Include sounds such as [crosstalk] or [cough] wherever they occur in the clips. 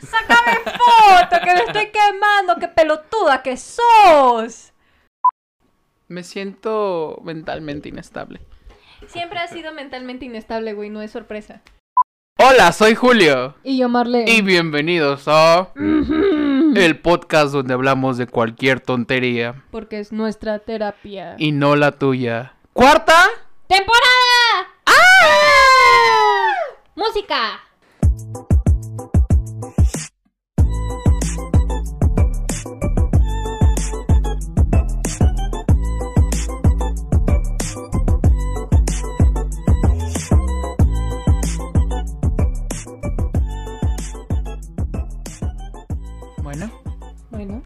¡Sácame foto! ¡Que me estoy quemando! ¡Qué pelotuda que sos! Me siento mentalmente inestable. Siempre has sido mentalmente inestable, güey, no es sorpresa. Hola, soy Julio. Y yo, Marlene. Y bienvenidos a el podcast donde hablamos de cualquier tontería Porque es nuestra terapia. y no la tuya. ¿Cuarta? ¡Temporada! ¡Ah! ¡Música!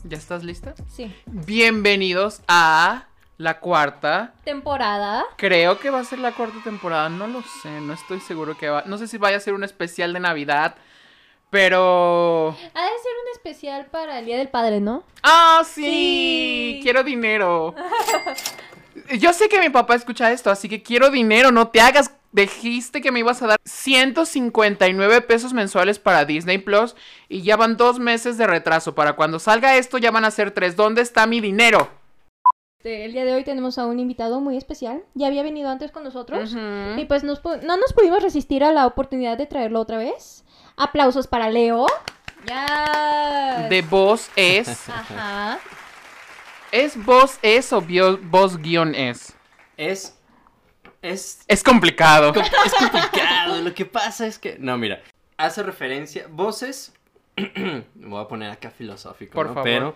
¿Ya estás lista? sí. Bienvenidos a la cuarta. Temporada. Creo que va a ser la cuarta temporada, no lo sé, no estoy seguro que va. No sé si vaya a ser un especial de Navidad, pero... Ha de ser un especial para el Día del Padre, ¿no? ¡Ah, sí! Sí. Quiero dinero. [laughs] Yo sé que mi papá escucha esto, así que quiero dinero, no te hagas. Dijiste que me ibas a dar 159 pesos mensuales para Disney Plus y ya van dos meses de retraso. Para cuando salga esto ya van a ser tres. ¿Dónde está mi dinero? Este, El día de hoy tenemos a un invitado muy especial. Ya había venido antes con nosotros. Y pues nos no nos pudimos resistir a la oportunidad de traerlo otra vez. Aplausos para Leo. Ya. De voz es. [laughs] Ajá. ¿Es voz es o voz guion es? Es. Es. Es complicado. Es complicado. Lo que pasa es que. No, mira. Hace referencia. Voces. [clears throat] Me voy a poner acá filosófico. Por ¿no? favor. Pero.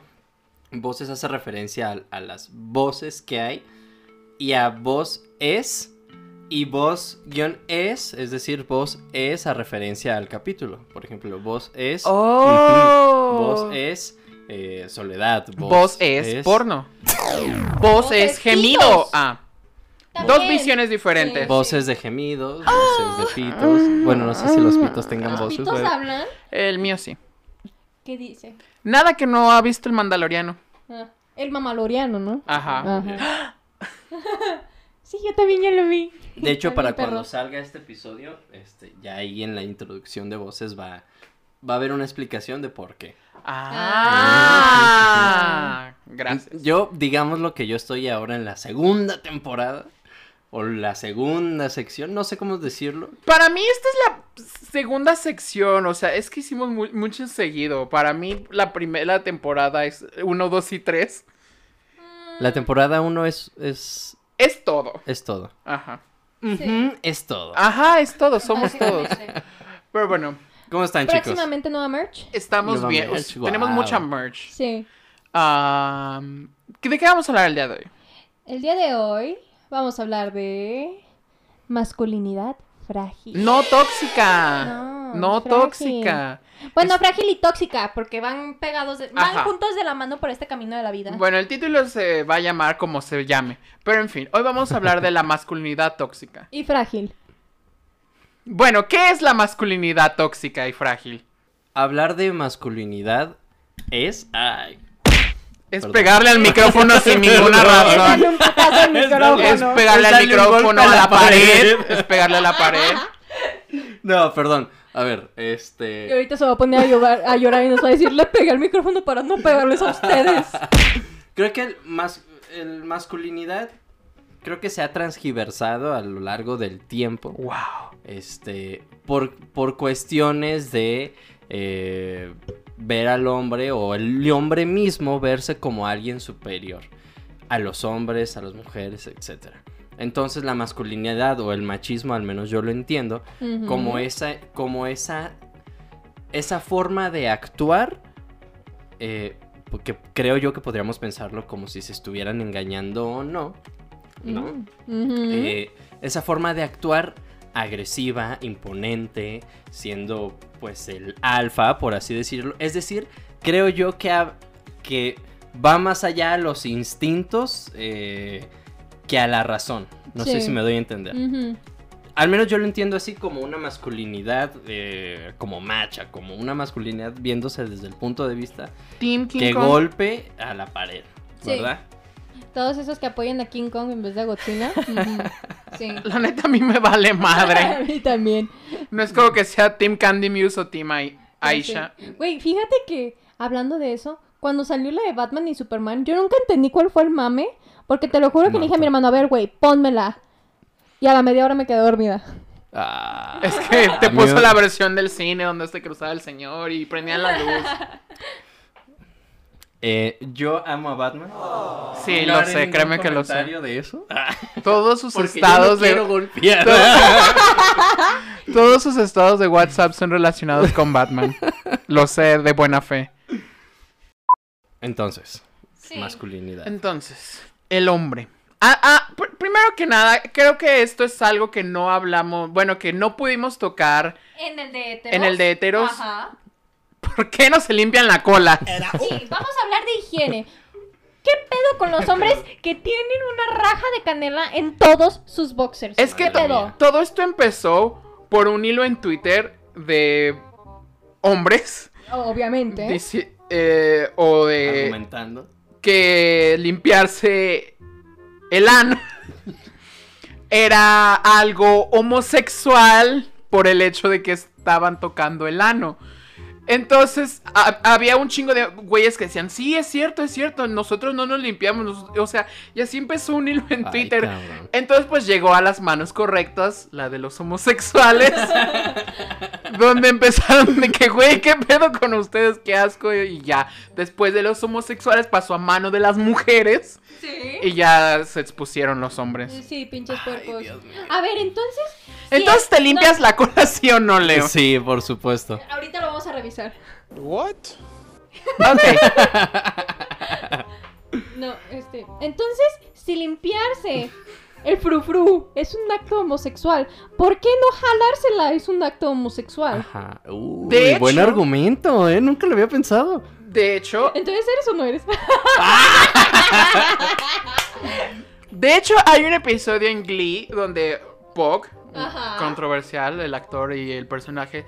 Voces hace referencia a, a las voces que hay. Y a voz es. Y voz guion es. Es decir, voz es a referencia al capítulo. Por ejemplo, voz es. Oh. [laughs] Voz es. eh, soledad. Voz es, porno. [laughs] Voz es gemido. Ah. Dos visiones diferentes. Sí. Voces de gemidos, voces de pitos. Bueno, no sé si los pitos tengan ¿Los voces. pitos hablan? El mío sí. ¿Qué dice? Nada que no ha visto el Mandaloriano. Ah, el mamaloriano, ¿no? Ajá. Ajá. [laughs] sí, yo también ya lo vi. De hecho, para perro. cuando salga este episodio, este, ya ahí en la introducción de voces va, va a haber una explicación de por qué. Ah. Gracias. Yo, digamos lo que yo estoy ahora en la segunda temporada, o la segunda sección, no sé cómo decirlo. Para mí esta es la segunda sección, o sea, es que hicimos mu- mucho seguido. Para mí la primera temporada es 1, 2 y 3. La temporada 1 es, es, Es todo. es todo. Ajá. Es todo. Ajá, es todo, somos todos. Pero bueno, ¿Cómo están, chicos? Próximamente nueva merch. estamos Nueva bien. merch, Tenemos mucha merch. Sí. Am, ¿De qué vamos a hablar el día de hoy? El día de hoy vamos a hablar de masculinidad frágil. No tóxica. No, No, frágil. tóxica. Bueno, Es- frágil y tóxica, porque van pegados, de- van Ajá. juntos de la mano por este camino de la vida. Bueno, el título se va a llamar como se llame. Pero en fin, hoy vamos a hablar de la masculinidad tóxica. Y frágil. Bueno, ¿qué es la masculinidad tóxica y frágil? Hablar de masculinidad es... Ay, Es Perdón. pegarle al micrófono sin [laughs] ninguna razón. un putazo al micrófono. Es pegarle al micrófono a a la pared. pared. Es pegarle a la pared. No, perdón. A ver, Y este... ahorita se va a poner a llorar, a llorar y nos va a decir, le pegué al micrófono para no pegarles a ustedes. [laughs] Creo que el, mas... el masculinidad creo que se ha transgiversado a lo largo del tiempo. Wow. Este, por, por cuestiones de eh, ver al hombre o el hombre mismo verse como alguien superior a los hombres, a las mujeres, etcétera. Entonces la masculinidad o el machismo, al menos yo lo entiendo, como esa, como esa, esa forma de actuar, eh, porque creo yo que podríamos pensarlo como si se estuvieran engañando o no, ¿no? Eh, esa forma de actuar agresiva, imponente, siendo pues el alfa, por así decirlo. Es decir, creo yo que, va más allá a los instintos eh, que a la razón. No sé si me doy a entender. Al menos yo lo entiendo así como una masculinidad, eh, como macha, como una masculinidad viéndose desde el punto de vista Team King que Kong. golpe a la pared, Sí. Todos esos que apoyan a King Kong en vez de a Godzilla. [laughs] Sí. La neta a mí me vale [laughs] A madre. mí también. No es como que sea Team Candy Muse o Team I- Aisha. Güey, fíjate que, hablando de eso, cuando salió la de Batman y Superman, yo nunca entendí cuál fue el mame, porque te lo juro que No, le dije a mi hermano, a ver, güey, pónmela. Y a la media hora me quedé dormida. Ah. Es que [laughs] te A puso la versión del cine donde se cruzaba el señor y prendían la luz. Eh, yo amo a Batman. Sí, No lo haré sé, créeme que lo sé. de eso? [laughs] Todos sus Porque yo no estados de golpear. [laughs] [laughs] todos sus estados de WhatsApp son relacionados con Batman. Lo sé de buena fe. Entonces, Sí. masculinidad. Entonces, el hombre. Ah, ah, pr- primero que nada, creo que esto es algo que no hablamos, bueno, que no pudimos tocar. En el de heteros. En el de heteros. ¿Por qué no se limpian la cola? [laughs] Sí, vamos a hablar de higiene. ¿Qué pedo con los hombres que tienen una raja de canela en todos sus boxers? Es que ¿Qué to- pedo? todo esto empezó por un hilo en Twitter de hombres Obviamente. dici- eh, o de Argumentando. que limpiarse el ano [laughs] era algo homosexual por el hecho de que estaban tocando el ano. Entonces, ha- había un chingo de güeyes que decían, sí, es cierto, es cierto, nosotros no nos limpiamos, nos-". o sea, y así empezó un hilo en Ay, Twitter. cabrón. Entonces, pues llegó a las manos correctas, la de los homosexuales, [laughs] donde empezaron de que, güey, ¿qué pedo con ustedes? Qué asco, y ya. Después de los homosexuales pasó a mano de las mujeres, Sí. y ya se expusieron los hombres. Sí, pinches mío. A ver, entonces. Entonces, ¿te no, limpias la cola, sí o no, Leo? Sí, por supuesto. ahorita lo vamos a revisar. Ok. [laughs] No, este. Entonces, si limpiarse el frufru es un acto homosexual, ¿por qué no jalársela es un acto homosexual? Ajá. Uy, De buen hecho- argumento, ¿eh? Nunca lo había pensado. De hecho, Entonces, ¿eres o no eres? [laughs] de hecho, hay un episodio en Glee donde Pog, Ajá. controversial, el actor y el personaje,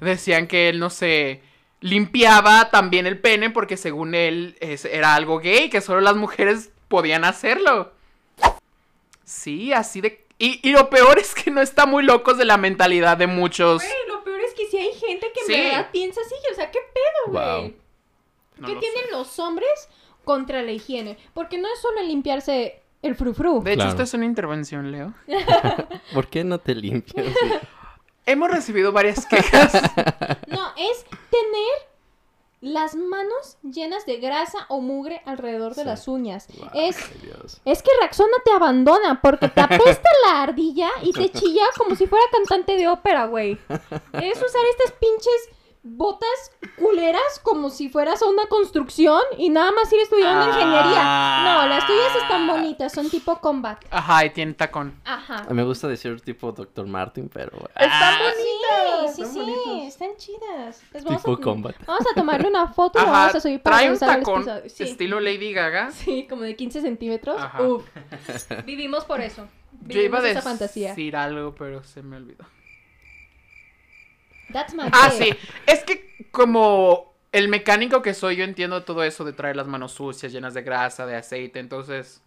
decían que él no se limpiaba también el pene porque según él es- era algo gay, que solo las mujeres podían hacerlo. Sí, así de... Y, y lo peor es que no está muy locos de la mentalidad de muchos... Güey, lo peor es que si hay gente que en Sí. verdad piensa así, o sea, ¿qué pedo, güey? Wow. No ¿Qué lo tienen sé. los hombres contra la higiene? Porque no es solo el limpiarse el frufru. De hecho, Claro. esto es una intervención, Leo. [laughs] ¿Por qué no te limpias? [laughs] Hemos recibido varias quejas. [laughs] No, es tener las manos llenas de grasa o mugre alrededor de Sí. las uñas. Wow, Es. Es que Raxona te abandona porque te apesta la ardilla y te chilla como si fuera cantante de ópera, güey. Es usar estas pinches botas culeras como si fueras a una construcción y nada más ir estudiando Ah. ingeniería. No, las tuyas están bonitas, son tipo combat. Ajá, y tiene tacón. Ajá. Me gusta decir tipo Dr. Martin, pero... Están Ah, bonitas. Sí, sí, están sí, bonitos. están chidas. Les vamos, Tipo a, combat. vamos a tomarle una [laughs] foto y la vamos a subir para trae un tacón. Sí. estilo Lady Gaga. Sí, como de 15 centímetros. Ajá. Uf. Vivimos por eso. Yo iba a Vivimos esa decir fantasía. algo, pero se me olvidó. That's my Ah, sí. Es que como el mecánico que soy, yo entiendo todo eso de traer las manos sucias, llenas de grasa, de aceite. Entonces,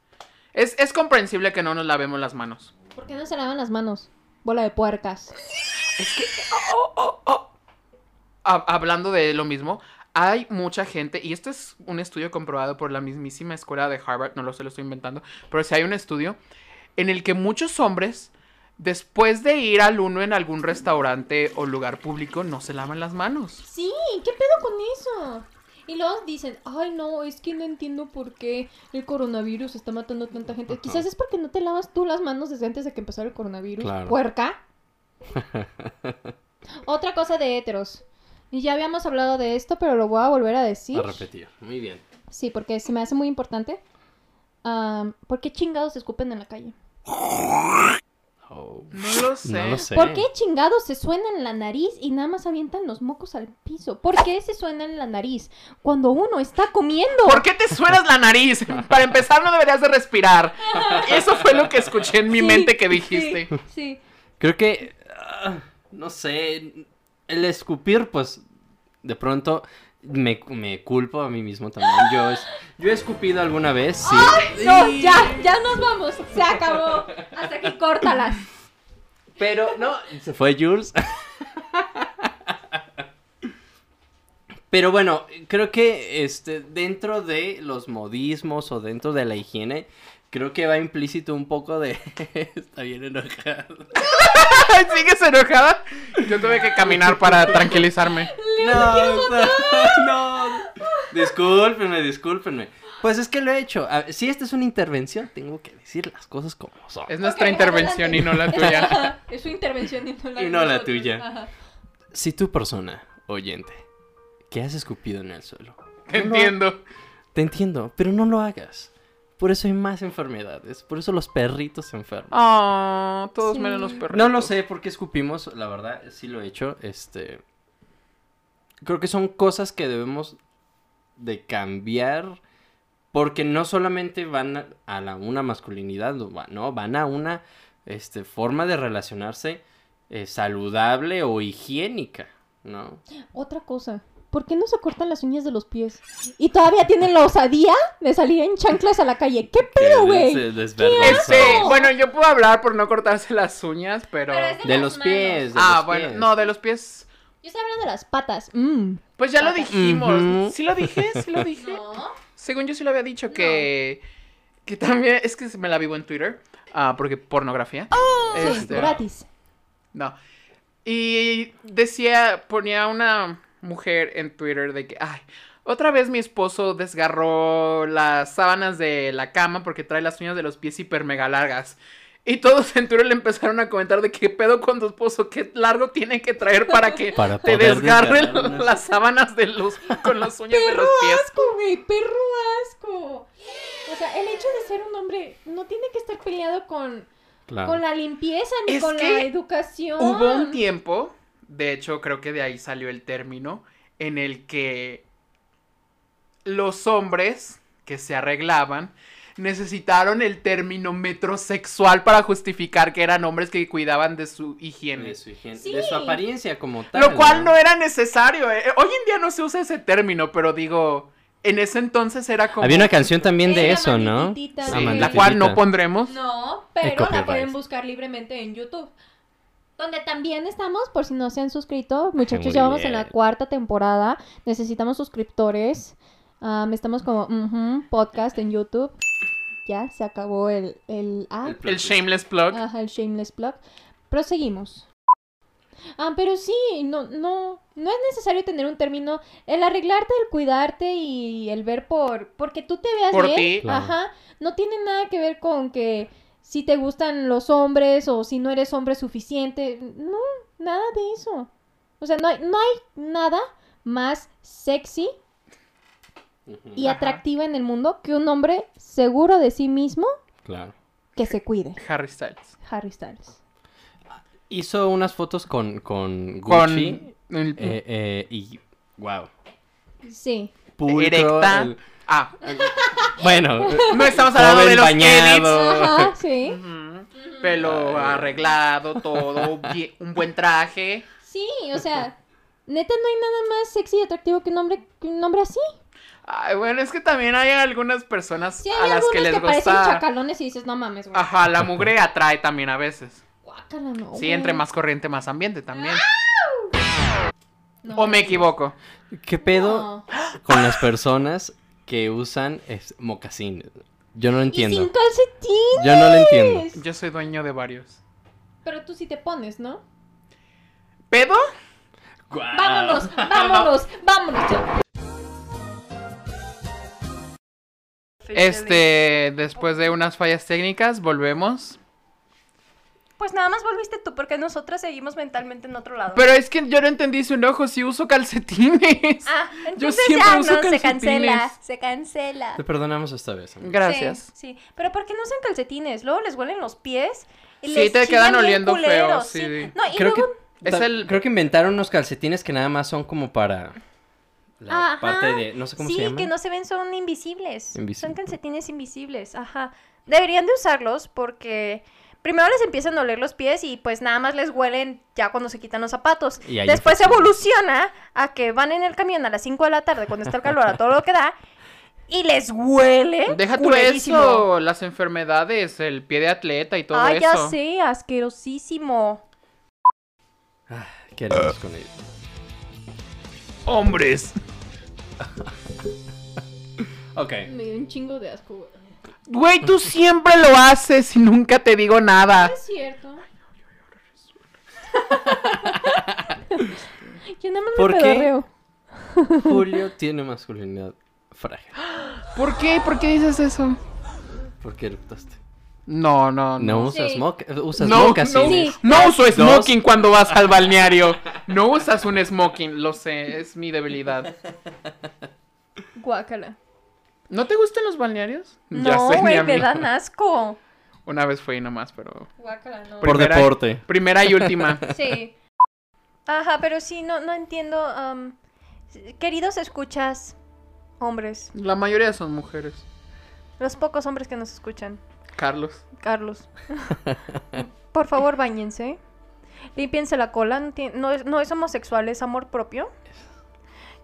es, es comprensible que no nos lavemos las manos. ¿Por qué no se lavan las manos? Bola de puercas. Ha- hablando de lo mismo, hay mucha gente, y esto es un estudio comprobado por la mismísima escuela de Harvard, no lo sé, lo estoy inventando, pero sí hay un estudio en el que muchos hombres, después de ir al uno en algún restaurante o lugar público, no se lavan las manos. Sí, ¿qué pedo con eso? Y luego dicen, ay no, es que no entiendo por qué el coronavirus está matando a tanta gente. Ajá. Quizás es porque no te lavas tú las manos desde antes de que empezara el coronavirus. Claro. Puerca. [laughs] Otra cosa de heteros. Y ya habíamos hablado de esto, pero lo voy a volver a decir. A repetir. Muy bien. Sí, porque se me hace muy importante. Am, ¿Por qué chingados se escupen en la calle? [laughs] Oh. No lo sé. No lo sé. ¿Por qué chingados se suenan en la nariz y nada más avientan los mocos al piso? ¿Por qué se suenan en la nariz cuando uno está comiendo? ¿Por qué te suenas la nariz? Para empezar, no deberías de respirar. [laughs] Eso fue lo que escuché en mi Sí, mente que dijiste. Sí, sí. Creo que, ah, no sé, el escupir, pues, de pronto me, me culpo a mí mismo también. Yo, es- yo he escupido alguna vez, sí. No, Y- ya, ya nos vamos. Se acabó. Hasta aquí córtalas. Pero, no, se fue Jules. Pero bueno, creo que este, dentro de los modismos o dentro de la higiene, creo que va implícito un poco de... [laughs] Está bien enojado. [laughs] ¿Sigues enojada? Yo tuve que caminar para tranquilizarme. No, no, no. Discúlpenme, discúlpenme. Pues es que lo he hecho. A- Si esta es una intervención, tengo que decir las cosas como son. Es nuestra intervención y no la tuya. [laughs] Es su intervención y no la, Y no la tuya. Ajá. Si tu persona, oyente, que has escupido en el suelo, Te no lo- entiendo. te entiendo, pero no lo hagas. Por eso hay más enfermedades. Por eso los perritos se enferman. Ah, todos Sí. menos los perros. No lo sé por qué escupimos, la verdad, sí lo he hecho. Este. Creo que son cosas que debemos de cambiar. Porque no solamente van a, la, una masculinidad, no, van a una este, forma de relacionarse eh, saludable o higiénica, ¿no? Otra cosa. ¿Por qué no se cortan las uñas de los pies? Y todavía tienen la osadía de salir en chanclas a la calle. ¿Qué pedo, güey? Este, bueno, yo puedo hablar por no cortarse las uñas, pero. De los pies. de Ah, los bueno, pies. no, de los pies. Yo estoy hablando de las patas. Mm. Pues ya lo dijimos. ¿Sí lo dije? ¿Sí lo dije? [laughs] No. Según yo sí lo había dicho que. Que también. Es que me la vivo en Twitter. Ah, porque pornografía. Sí, Este, gratis. No. Y decía, ponía una mujer en Twitter de que, ay, otra vez mi esposo desgarró las sábanas de la cama porque trae las uñas de los pies hiper mega largas. Y todos en Twitter le empezaron a comentar de qué pedo con tu esposo, qué largo tiene que traer para que [laughs] Para te unas- las sábanas de los, con las uñas de Perro los pies. asco, güey, perro asco. O sea, el hecho de ser un hombre no tiene que estar peleado con, Claro. con la limpieza ni Es con que la educación. Hubo un tiempo, de hecho creo que de ahí salió el término, en el que los hombres que se arreglaban necesitaron el término metrosexual para justificar que eran hombres que cuidaban de su higiene. De su, higiene- Sí. de su apariencia como tal. Lo cual no era necesario. eh. Hoy en día no se usa ese término, pero digo, en ese entonces era como... Había una canción también de Era eso, ¿no? Sí, la cual no pondremos. No, pero la pueden buscar libremente en YouTube. Donde también estamos, por si no se han suscrito. Muchachos, Muy ya vamos en la cuarta temporada. Necesitamos suscriptores. Am, estamos como podcast en YouTube. Ya se acabó el, el ah, El shameless plug. ajá, el shameless plug. Proseguimos. Ah, pero sí, no, no, no es necesario tener un término. El arreglarte, el cuidarte y el ver por, porque tú te veas Por bien. ti. Ajá, no tiene nada que ver con que si te gustan los hombres o si no eres hombre suficiente. No, nada de eso. O sea, no hay, no hay nada más sexy y Ajá. atractiva en el mundo que un hombre seguro de sí mismo Claro. que se cuide. Harry Styles. Harry Styles. Hizo unas fotos con, con Con... Gucci. el- eh, eh, y. Wow. Sí. Erecta. Ah, Bueno. no estamos hablando de los bañado. Ajá, [laughs] sí. Pelo Ay. arreglado, todo, bien- un buen traje. Sí, o sea, neta no hay nada más sexy y atractivo que un hombre, que un hombre así. Ay, bueno, es que también hay algunas personas Sí, a las que que, les parecen gusta. chacalones y dices, no mames, güey. Ajá, la mugre atrae también a veces. Guácala, no, Sí, güey. entre más corriente, más ambiente también. No, O me equivoco. ¿Qué pedo No. con las personas que usan es, mocasines? Yo no lo Y entiendo. sin. Yo no lo entiendo. Yo soy dueño de varios. Pero tú sí te pones, ¿no? ¿Pedo? Guau. Vámonos, [laughs] vámonos, vámonos. ya. Este, después de unas fallas técnicas, volvemos. Pues nada más volviste tú, porque nosotras seguimos mentalmente en otro lado. Pero es que yo no entendí su enojo si uso calcetines. ah, [laughs] entonces siempre ya uso no, se cancela, calcetines. se cancela. Te perdonamos esta vez. amigo. Gracias. Sí, sí. Pero ¿por qué no usan calcetines? Luego les huelen los pies. Y Sí, les te quedan oliendo feo, culeros, sí, sí. No, y Creo que, luego... Es el- creo que inventaron unos calcetines que nada más son como para la Ajá. parte de. No sé cómo sí, se llama. que no se ven, son invisibles. Invisibles. Son calcetines invisibles, ajá. Deberían de usarlos porque primero les empiezan a oler los pies y pues nada más les huelen ya cuando se quitan los zapatos. Y Después infecciones. evoluciona a que van en el camión a las 5 de la tarde cuando está el calor a todo lo que da y les huele. Deja tú eso, las enfermedades, el pie de atleta y todo eso. ya sé, asquerosísimo. ¿Qué haremos con ellos? Hombres. [laughs] Ok. Me dio un chingo de asco, güey. Güey, tú siempre lo haces y nunca te digo nada. Es cierto. Yo nada más me ¿Por qué? pedorreo. Julio tiene masculinidad frágil. ¿Por qué? ¿Por qué dices eso? ¿Por qué eructaste? No, no, No no. usas Sí. usas No, mocasines. no, Sí. no uso Dos. smoking cuando vas al balneario. No usas un smoking, lo sé, es mi debilidad. Guácala. ¿No te gustan los balnearios? No, güey, me dan asco. [laughs] Una vez fui nomás, pero... Guácala, no. Por Primera- deporte. Primera y última. [laughs] Sí. Ajá, pero sí, no, no entiendo. queridos escuchas, hombres, La mayoría son mujeres. los pocos hombres que nos escuchan, Carlos. Carlos. [laughs] Por favor, bañense. Límpiense la cola. No, no es, no es homosexual, es amor propio.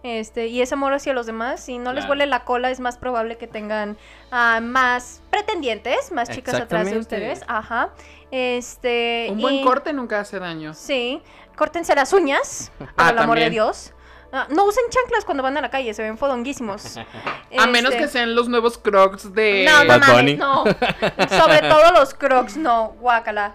Este, y es amor hacia los demás. Si no les huele la cola, es más probable que tengan ah, más pretendientes, más chicas atrás de ustedes. Ajá. Este. Un buen y- corte nunca hace daño. Sí. Córtense las uñas, [laughs] por Ah, el amor de. Dios. Ah, no usen chanclas cuando van a la calle, se ven fodonguísimos. [laughs] A menos Este, que sean los nuevos crocs de... No, no Bad mames, Bunny. no. [laughs] Sobre todo los crocs, no, guácala.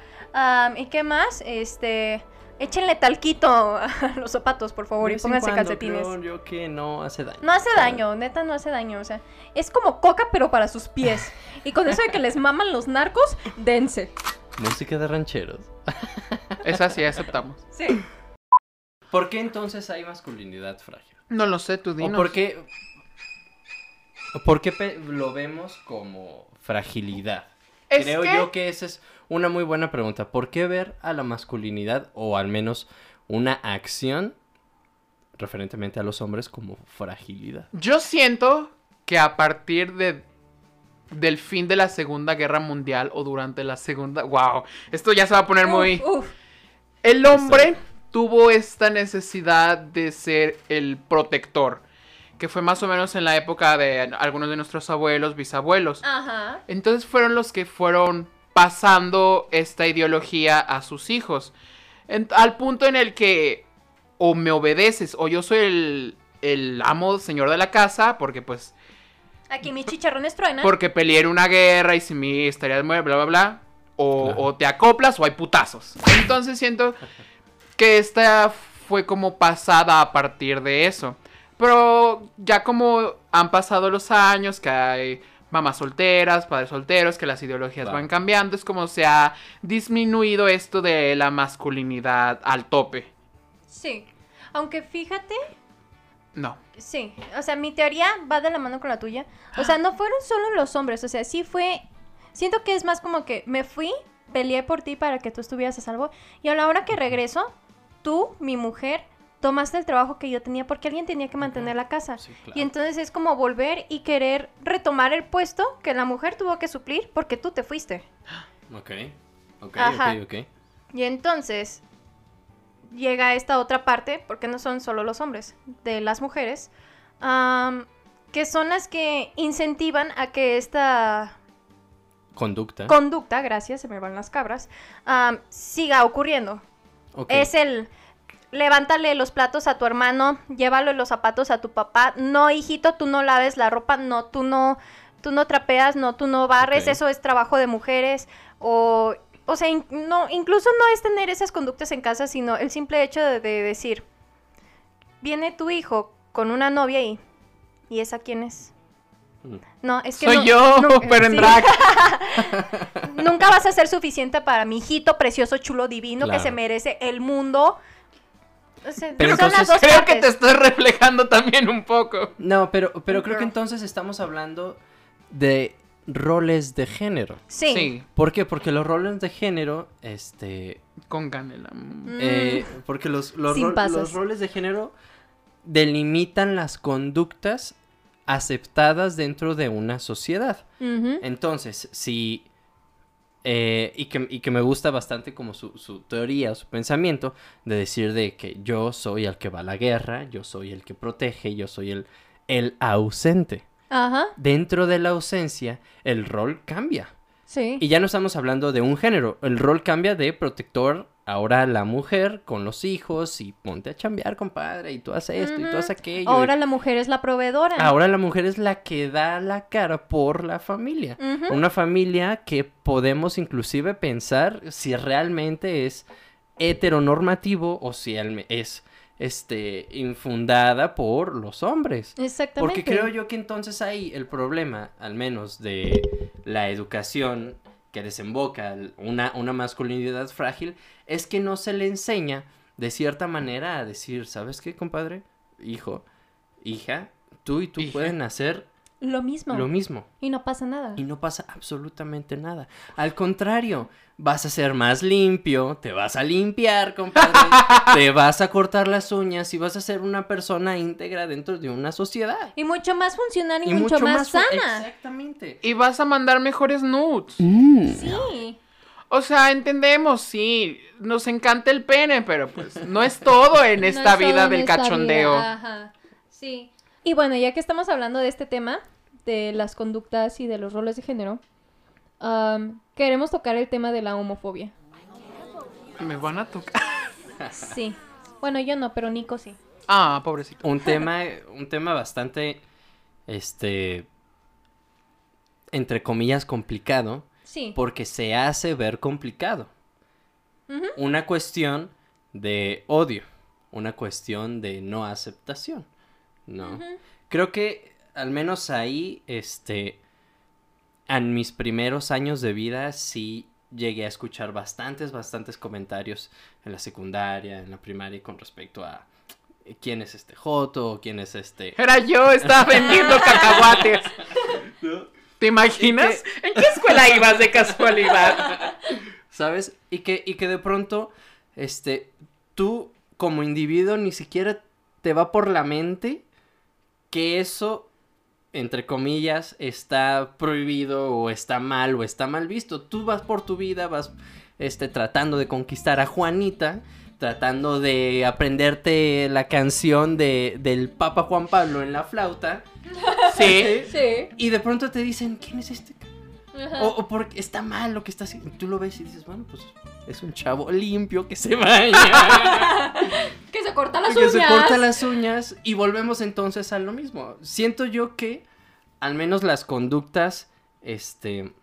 ¿Y qué más? Este, échenle talquito a los zapatos, por favor, y pónganse cuando calcetines. creo yo que no hace daño. No hace daño, neta no hace daño, o sea, es como coca pero para sus pies. Y con eso de que les maman los narcos, dense. Música de rancheros. [laughs] Esa sí aceptamos. Sí. ¿Por qué entonces hay masculinidad frágil? No lo sé, tú ¿O dinos. por qué, por qué lo vemos como fragilidad? Es Creo que- yo que esa es una muy buena pregunta. ¿Por qué ver a la masculinidad o al menos una acción referentemente a los hombres como fragilidad? Yo siento que a partir de del fin de la Segunda Guerra Mundial o durante la Segunda... ¡Wow! Esto ya se va a poner muy... Uf, uf. El hombre tuvo esta necesidad de ser el protector, que fue más o menos en la época de algunos de nuestros abuelos, bisabuelos. Ajá. Entonces fueron los que fueron pasando esta ideología a sus hijos. En- al punto en el que o me obedeces o yo soy el, el amo, señor de la casa, porque pues, Aquí mis chicharrones truenan. porque peleé en una guerra y si mi estaría muerto, bla, bla, bla. O, Claro. o te acoplas o hay putazos. Entonces siento que esta fue como pasada a partir de eso. Pero ya como han pasado los años, que hay mamás solteras, padres solteros, que las ideologías Claro. van cambiando, es como se ha disminuido esto de la masculinidad al tope. Sí. Aunque fíjate No. Sí, o sea, mi teoría va de la mano con la tuya. O sea, no fueron solo los hombres, o sea, sí fue... Siento que es más como que me fui, peleé por ti para que tú estuvieras a salvo, y a la hora que regreso, tú, mi mujer, tomaste el trabajo que yo tenía porque alguien tenía que mantener la casa. Sí, claro. Y entonces es como volver y querer retomar el puesto que la mujer tuvo que suplir porque tú te fuiste. [gasps] Ok, ok, Ajá. ok, ok. Y entonces llega esta otra parte, porque no son solo los hombres, de las mujeres, que son las que incentivan a que esta Conducta. conducta, gracias, se me van las cabras, siga ocurriendo. Es el levántale los platos a tu hermano, llévalo los zapatos a tu papá. No, hijito, tú no laves la ropa, no, tú no, tú no trapeas, no, tú no barres, eso es trabajo de mujeres. O, o sea, in- no, incluso no es tener esas conductas en casa, sino el simple hecho de, de decir, viene tu hijo con una novia y, ¿y esa quién es? Mm. No, es que Soy no- yo, no- [laughs] pero en sí. drag. [laughs] Nunca vas a ser suficiente para mi hijito precioso, chulo, divino, Claro. que se merece el mundo. O sea, Pero son las entonces dos Creo que te estoy [laughs] reflejando también un poco. No, pero, pero creo que entonces estamos hablando de roles de género. Sí. ¿Por qué? Porque los roles de género, este, con canela. Mm. Mm. eh, porque los, los, ro- roles de género delimitan las conductas aceptadas dentro de una sociedad. Entonces, si... eh, y, que, y que me gusta bastante como su, su teoría, su pensamiento, de decir de que yo soy el que va a la guerra, yo soy el que protege, yo soy el, el ausente. Ajá, Dentro de la ausencia, el rol cambia. sí. Y ya no estamos hablando de un género, el rol cambia de protector ahora la mujer con los hijos y ponte a chambear, compadre, y tú haces esto y tú haces aquello. Ahora y- la mujer es la proveedora. ahora la mujer es la que da la cara por la familia. Una familia que podemos inclusive pensar si realmente es heteronormativo o si es este infundada por los hombres. Exactamente. Porque creo yo que entonces ahí el problema, al menos de la educación que desemboca una, una masculinidad frágil, es que no se le enseña de cierta manera a decir, ¿sabes qué, compadre? Hijo, hija, tú y tú Hija. pueden hacer Lo mismo. lo mismo. Y no pasa nada. Y no pasa absolutamente nada. Al contrario, vas a ser más limpio, te vas a limpiar, compadre, [laughs] te vas a cortar las uñas y vas a ser una persona íntegra dentro de una sociedad. Y mucho más funcional y, mucho, más, sana. Exactamente. Y vas a mandar mejores nudes. Sí. O sea, entendemos, sí, nos encanta el pene, pero pues no es todo en [laughs] No esta es vida del cachondeo. vida, Ajá. Sí. Y bueno, ya que estamos hablando de este tema, de las conductas y de los roles de género, queremos tocar el tema de la homofobia. Me van a tocar. [laughs] Sí. Bueno, yo no, pero Nico sí. Ah, pobrecito. Un tema, [laughs] un tema bastante, este, entre comillas, complicado, Sí. porque se hace ver complicado. Una cuestión de odio, una cuestión de no aceptación, ¿no? Creo que al menos ahí, este, en mis primeros años de vida sí llegué a escuchar bastantes, bastantes comentarios en la secundaria, en la primaria con respecto a eh, quién es este Joto, o quién es este... Era yo, estaba [laughs] vendiendo cacahuates. ¿Te imaginas? ¿En qué escuela ibas de casualidad? ¿Sabes? Y que, y que de pronto, este, tú como individuo ni siquiera te va por la mente que eso, entre comillas, está prohibido o está mal o está mal visto. Tú vas por tu vida, vas, este, tratando de conquistar a Juanita, tratando de aprenderte la canción de, del Papa Juan Pablo en la flauta. [laughs] Sí. Sí. Y de pronto te dicen, ¿quién es este? O, o porque está mal lo que está haciendo. Tú lo ves y dices, bueno, pues es un chavo limpio que se baña, [laughs] Que se corta las que uñas. se corta las uñas y volvemos entonces a lo mismo. Siento yo que al menos las conductas, este,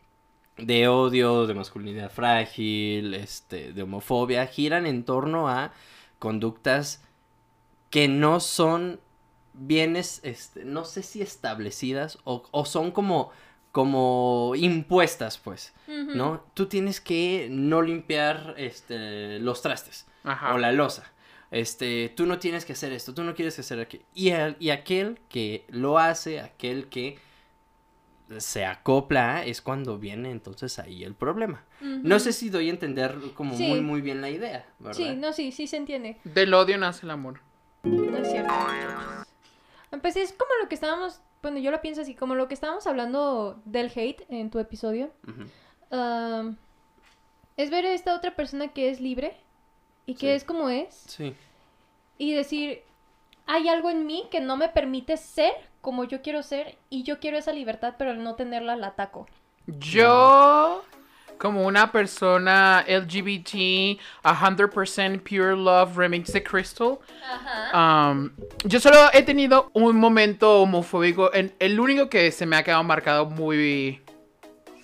de odio, de masculinidad frágil, este, de homofobia, giran en torno a conductas que no son bienes, este, no sé si establecidas o, o son como, como impuestas, pues. ¿no? Tú tienes que no limpiar, este, los trastes Ajá. o la losa. Este, tú no tienes que hacer esto, tú no quieres que hacer aquello. Y, el- y aquel que lo hace, aquel que se acopla, es cuando viene entonces ahí el problema. No sé si doy a entender como Sí. muy, muy bien la idea, ¿verdad? Sí, no, sí, sí se entiende. Del odio nace el amor. No es cierto. Pues es como lo que estábamos, bueno, yo lo pienso así, como lo que estábamos hablando del hate en tu episodio. Es ver a esta otra persona que es libre y que Sí. es como es Sí. y decir, hay algo en mí que no me permite ser como yo quiero ser y yo quiero esa libertad, pero al no tenerla la ataco. Yo, como una persona LGBT, 100% pure love remix de Crystal, um, yo solo he tenido un momento homofóbico, en, el único que se me ha quedado marcado muy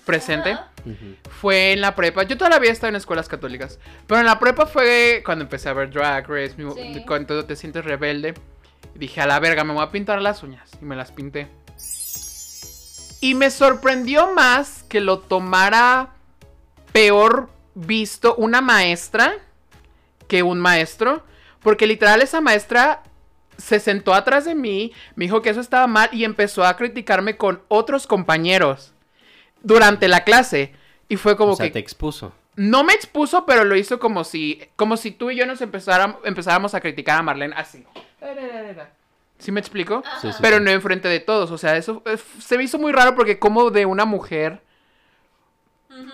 presente. Ajá. Fue en la prepa. Yo todavía estado en escuelas católicas. Pero en la prepa fue cuando empecé a ver Drag Race. mi- Sí. Cuando te sientes rebelde. Y dije, a la verga, me voy a pintar las uñas. Y me las pinté. Y me sorprendió más que lo tomara peor visto una maestra que un maestro. Porque literal esa maestra se sentó atrás de mí, me dijo que eso estaba mal y empezó a criticarme con otros compañeros durante la clase. Y fue como o sea, que te expuso. no me expuso, pero lo hizo como si, como si tú y yo nos empezáramos, empezáramos a criticar a Marlene así. ¿Sí me explico? Sí, sí, Pero sí. no enfrente de todos. O sea, eso eh, se me hizo muy raro porque como de una mujer.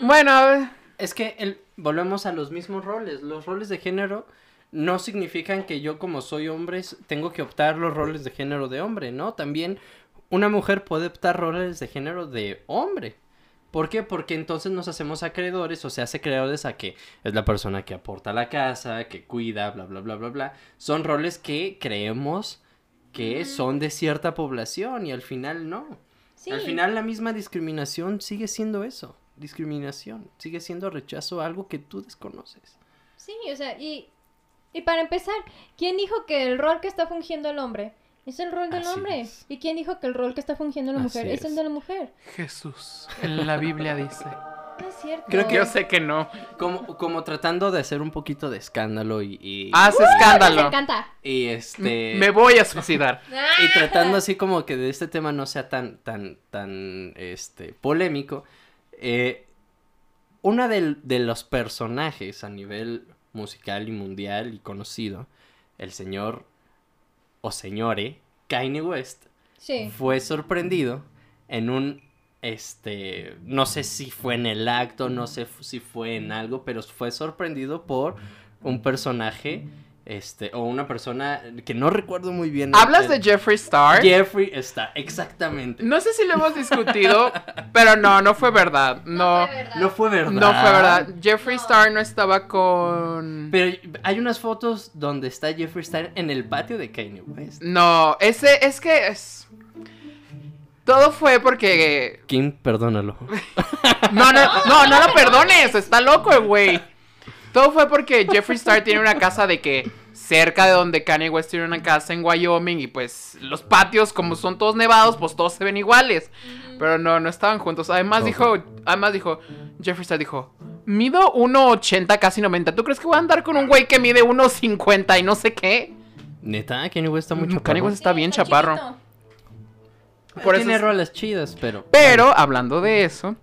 Bueno, a ver, Es que el- volvemos a los mismos roles. Los roles de género no significan que yo como soy hombre tengo que optar los roles de género de hombre, ¿no? También una mujer puede optar roles de género de hombre. ¿Por qué? Porque entonces nos hacemos acreedores o se hace acreedores a que es la persona que aporta la casa, que cuida, bla, bla, bla, bla, bla. Son roles que creemos que son de cierta población y al final no. Sí. Al final la misma discriminación sigue siendo eso. Discriminación. Sigue siendo rechazo a algo que tú desconoces. Sí, o sea, y, y para empezar, ¿quién dijo que el rol que está fungiendo el hombre es el rol del Así hombre? es. ¿Y quién dijo que el rol que está fungiendo la mujer es. el de la mujer? Jesús. En la Biblia dice. No es cierto. Creo que Yo sé que no. Como, como tratando de hacer un poquito de escándalo y... y Haz Me escándalo. encanta. y este... Me voy a suicidar. [laughs] y tratando así como que de este tema no sea tan, tan, tan, este, polémico, eh, una de los personajes a nivel musical y mundial y conocido, el señor o señore Kanye West, Sí. fue sorprendido en un, este, no sé si fue en el acto, no sé si fue en algo, pero fue sorprendido por un personaje, este, o una persona que no recuerdo muy bien. ¿Hablas el- de Jeffree Star? Jeffrey está, exactamente. No sé si lo hemos discutido, [laughs] pero no, no fue verdad. No, No fue verdad. no fue verdad. Jeffree Star no estaba con... Pero hay unas fotos donde está Jeffrey Star en el patio de Kanye West. No, ese es que es... Todo fue porque... Kim, perdónalo. [laughs] No, no, no, no lo perdones, está loco el güey. Todo fue porque Jeffree Star tiene una casa de que cerca de donde Kanye West tiene una casa en Wyoming y pues los patios como son todos nevados, pues todos se ven iguales. Pero no, no estaban juntos. Además dijo, además dijo, Jeffree Star dijo, mido 1.80, casi 90. ¿Tú crees que voy a andar con un güey que mide 1.50 y no sé qué? Neta, Kanye West está mucho Kanye West está bien chaparro. Por eso Tiene es- rolas chidas, pero. Pero hablando de eso,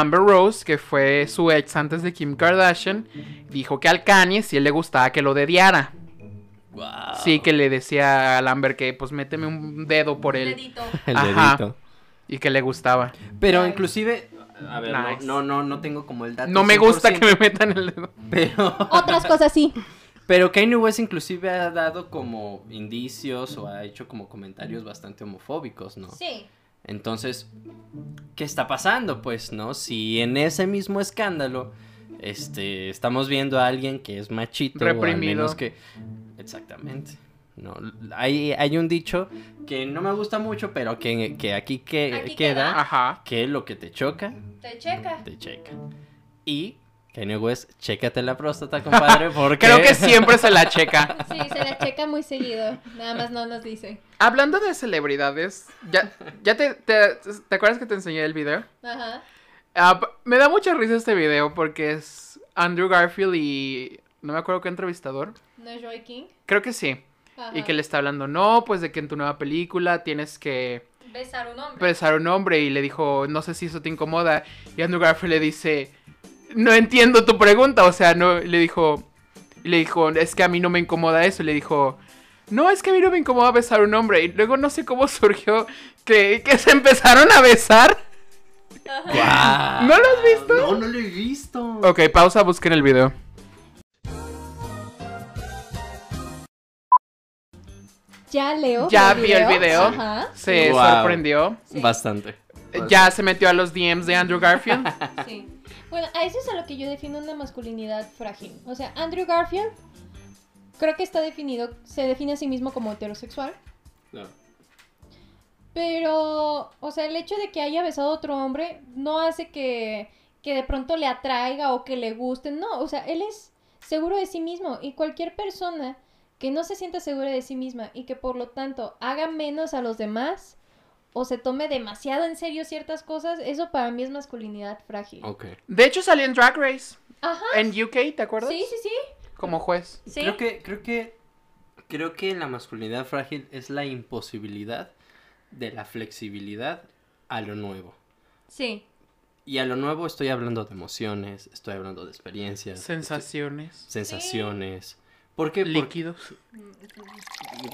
Amber Rose, que fue su ex antes de Kim Kardashian, dijo que al Kanye sí le gustaba que lo dediara. Wow. Sí, que le decía al Amber que pues méteme un dedo por él. Dedito. [laughs] El Ajá. dedito. Y que le gustaba. Pero inclusive. A ver, no- Nice. no, no, no tengo como el dato. No me gusta 100%, que me metan el dedo. Pero. [laughs] Otras cosas sí. Pero Kanye West inclusive ha dado como indicios o ha hecho como comentarios bastante homofóbicos, ¿no? Sí. Entonces, ¿qué está pasando? Pues, ¿no? Si en ese mismo escándalo, este, estamos viendo a alguien que es machito, o al Reprimido. menos que... Exactamente. No, hay, hay un dicho que no me gusta mucho, pero que, que aquí, que, Aquí queda, queda. Ajá. que lo que te choca, Te checa. te checa. Y, Kanye West, chécate la próstata, compadre, [laughs] porque... Creo que siempre se la checa. [laughs] Sí, se la checa muy seguido. Nada más no nos dice. Hablando de celebridades, ¿ya, ya te, te, te acuerdas que te enseñé el video? Ajá. Ah, me da mucha risa este video porque es Andrew Garfield y... No me acuerdo qué entrevistador. ¿No es Roy King? Creo que sí. Ajá. Y que le está hablando, no, pues de que en tu nueva película tienes que Besar un hombre. besar a un hombre y le dijo, no sé si eso te incomoda. Y Andrew Garfield le dice, no entiendo tu pregunta, o sea, no, le dijo, le dijo, es que a mí no me incomoda eso. Y le dijo, no, es que a mí no me incomoda besar a un hombre. Y luego no sé cómo [laughs] surgió que, que se empezaron a besar. ¡Guau! ¿No lo has visto? No, no lo he visto. Ok, pausa, busquen el video. Ya leo. Ya vi el video. Ajá. Se Wow. sorprendió. Bastante. Ya se metió a los DMs de Andrew Garfield. Sí. Bueno, a eso es a lo que yo defino una masculinidad frágil. O sea, Andrew Garfield creo que está definido, se define a sí mismo como heterosexual. No. Pero, o sea, el hecho de que haya besado a otro hombre no hace que, que de pronto le atraiga o que le guste. No, o sea, él es seguro de sí mismo. Y cualquier persona que no se sienta segura de sí misma y que por lo tanto haga menos a los demás o se tome demasiado en serio ciertas cosas, eso para mí es masculinidad frágil. Ok. De hecho, salió en Drag Race. Ajá. En UK, ¿te acuerdas? Sí, sí, sí. Como juez. Sí. Creo que, creo que, creo que la masculinidad frágil es la imposibilidad de la flexibilidad a lo nuevo. Sí. Y a lo nuevo estoy hablando de emociones, estoy hablando de experiencias, Sensaciones. estoy- sensaciones. ¿Por qué? Porque, Líquidos.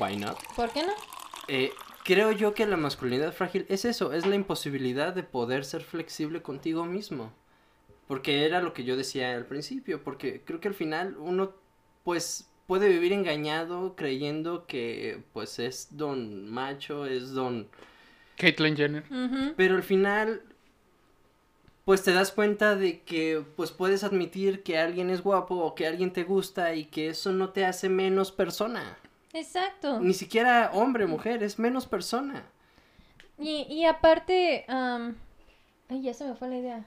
why not? ¿Por qué no? Eh, creo yo que la masculinidad frágil es eso, es la imposibilidad de poder ser flexible contigo mismo. Porque era lo que yo decía al principio, porque creo que al final uno pues puede vivir engañado creyendo que pues es don macho, es don... Caitlyn Jenner. Pero al final pues te das cuenta de que pues puedes admitir que alguien es guapo o que alguien te gusta y que eso no te hace menos persona. Exacto. Ni siquiera hombre, mujer, es menos persona. Y, y aparte, am, ay, ya se me fue la idea.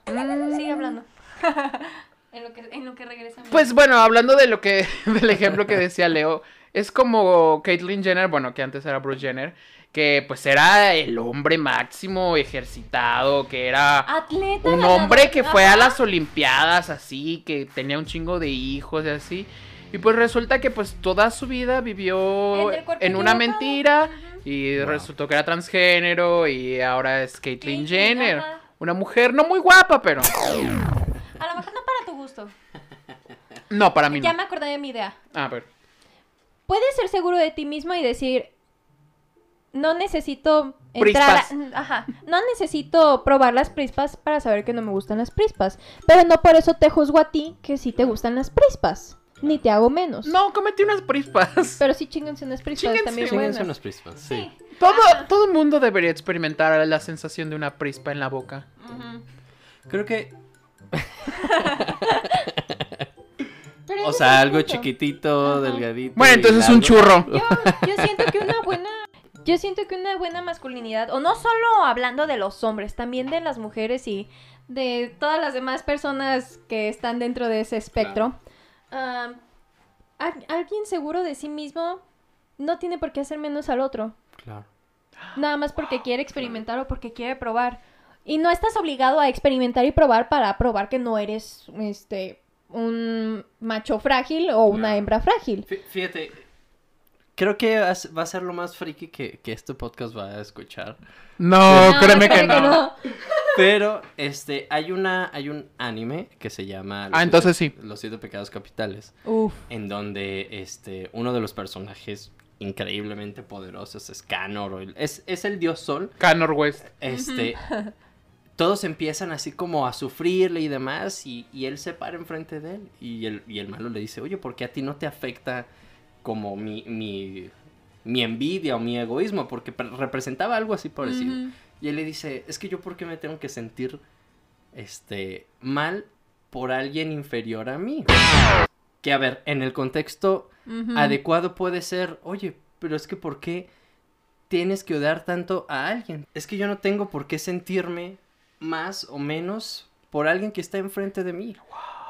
Sigue hablando. [laughs] en, lo que, en lo que regresa. mi- Pues bueno, hablando de lo que, [laughs] del ejemplo que decía Leo, es como Caitlyn Jenner, bueno, que antes era Bruce Jenner, que pues era el hombre máximo ejercitado, que era Atleta. un hombre que fue a las Olimpiadas así, que tenía un chingo de hijos y así. Y pues resulta que pues toda su vida vivió En una mentira y Wow. resultó que era transgénero y ahora es Caitlyn Jenner. ajá. Una mujer no muy guapa, pero A lo mejor no para tu gusto. [laughs] no, para mí Ya no. me acordé de mi idea. A ver. Puedes ser seguro de ti mismo y decir, no necesito entrar a-. Ajá, no necesito probar las prispas para saber que no me gustan las prispas. Pero no por eso te juzgo a ti que sí te gustan las prispas. Ni te hago menos. No, cometí unas prispas. [laughs] Pero sí chinguense unas prispas también Chinguense buenas. unas prispas, sí. Todo, todo el mundo debería experimentar la sensación de una prispa en la boca. Creo que, [laughs] o sea, es algo punto. chiquitito, Ajá. delgadito. Bueno, entonces un largo. churro. Yo, yo siento que una buena. Yo siento que una buena masculinidad, o no solo hablando de los hombres, también de las mujeres y de todas las demás personas que están dentro de ese espectro. Al- alguien seguro de sí mismo no tiene por qué hacer menos al otro. Claro. Nada más porque [gasps] quiere experimentar o porque quiere probar. Y no estás obligado a experimentar y probar para probar que no eres este un macho frágil o una hembra frágil. Fí- Fíjate, creo que va a ser lo más friki que, que este podcast va a escuchar. No, No, créeme que créeme no. [laughs] Pero, este, hay una, hay un anime que se llama... Los Ah, entonces Siete- sí. Los siete pecados capitales. Uf. En donde, este, uno de los personajes increíblemente poderosos es Canor. Es, es el dios sol. Canor West. Este... [laughs] Todos empiezan así como a sufrirle y demás, y, y él se para enfrente de él. Y el, y el malo le dice, oye, ¿por qué a ti no te afecta como mi, mi, mi envidia o mi egoísmo? Porque pre- representaba algo así parecido. Ujú. Y él le dice, es que yo por qué me tengo que sentir este mal por alguien inferior a mí. Que a ver, en el contexto adecuado puede ser, oye, pero es que ¿por qué tienes que odiar tanto a alguien? Es que yo no tengo por qué sentirme más o menos por alguien que está enfrente de mí.